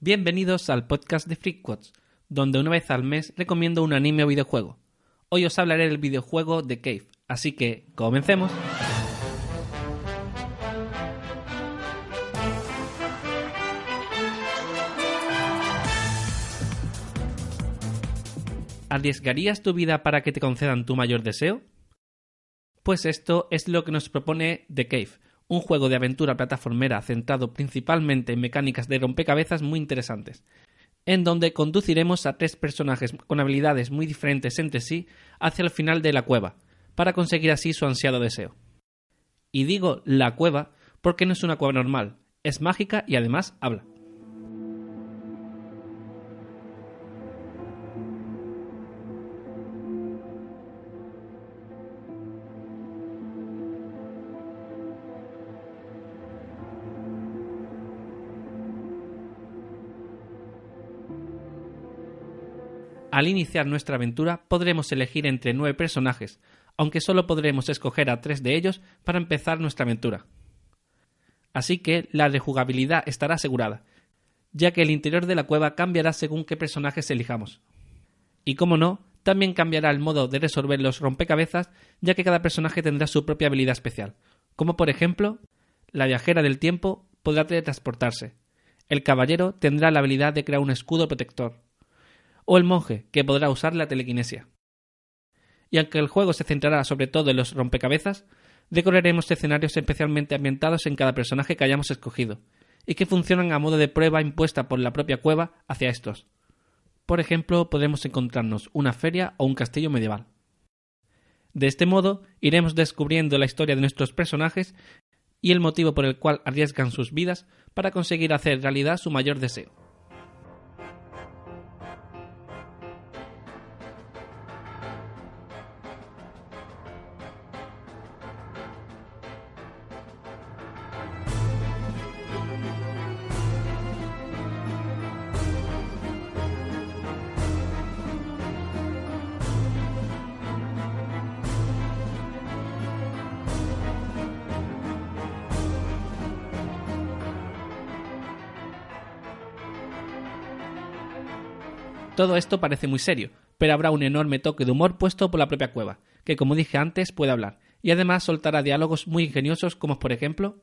Bienvenidos al podcast de Freakquotes, donde una vez al mes recomiendo un anime o videojuego. Hoy os hablaré del videojuego The Cave, así que comencemos. ¿Arriesgarías tu vida para que te concedan tu mayor deseo? Pues esto es lo que nos propone The Cave, un juego de aventura plataformera centrado principalmente en mecánicas de rompecabezas muy interesantes, en donde conduciremos a tres personajes con habilidades muy diferentes entre sí hacia el final de la cueva, para conseguir así su ansiado deseo. Y digo la cueva porque no es una cueva normal, es mágica y además habla. Al iniciar nuestra aventura podremos elegir entre nueve personajes, aunque solo podremos escoger a tres de ellos para empezar nuestra aventura. Así que la rejugabilidad estará asegurada, ya que el interior de la cueva cambiará según qué personajes elijamos. Y como no, también cambiará el modo de resolver los rompecabezas, ya que cada personaje tendrá su propia habilidad especial, como por ejemplo, la viajera del tiempo podrá teletransportarse, el caballero tendrá la habilidad de crear un escudo protector, o el monje, que podrá usar la telequinesia. Y aunque el juego se centrará sobre todo en los rompecabezas, decoraremos escenarios especialmente ambientados en cada personaje que hayamos escogido, y que funcionan a modo de prueba impuesta por la propia cueva hacia estos. Por ejemplo, podremos encontrarnos una feria o un castillo medieval. De este modo, iremos descubriendo la historia de nuestros personajes y el motivo por el cual arriesgan sus vidas para conseguir hacer realidad su mayor deseo. Todo esto parece muy serio, pero habrá un enorme toque de humor puesto por la propia cueva, que como dije antes puede hablar, y además soltará diálogos muy ingeniosos como por ejemplo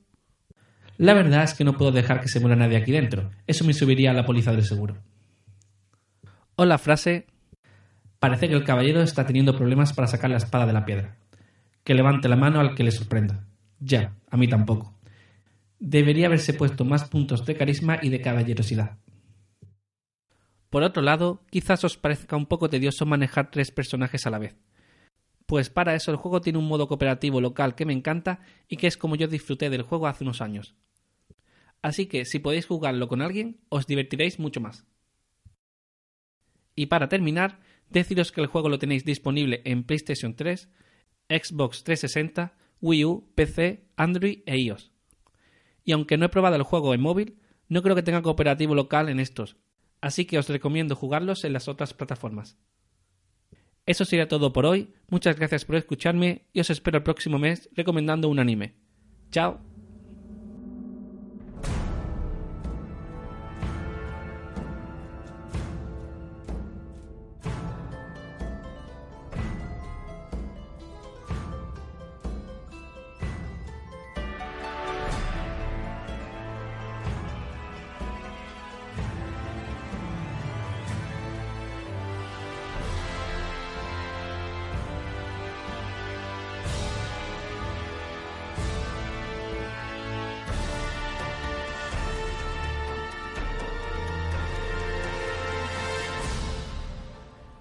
La verdad es que no puedo dejar que se muera nadie aquí dentro, eso me subiría a la póliza del seguro. O la frase Parece que el caballero está teniendo problemas para sacar la espada de la piedra. Que levante la mano al que le sorprenda. Ya, a mí tampoco. Debería haberse puesto más puntos de carisma y de caballerosidad. Por otro lado, quizás os parezca un poco tedioso manejar tres personajes a la vez. Pues para eso el juego tiene un modo cooperativo local que me encanta y que es como yo disfruté del juego hace unos años. Así que si podéis jugarlo con alguien, os divertiréis mucho más. Y para terminar, deciros que el juego lo tenéis disponible en PlayStation 3, Xbox 360, Wii U, PC, Android e iOS. Y aunque no he probado el juego en móvil, no creo que tenga cooperativo local en estos, así que os recomiendo jugarlos en las otras plataformas. Eso sería todo por hoy, muchas gracias por escucharme y os espero el próximo mes recomendando un anime. Chao.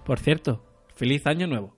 Por cierto, feliz año nuevo.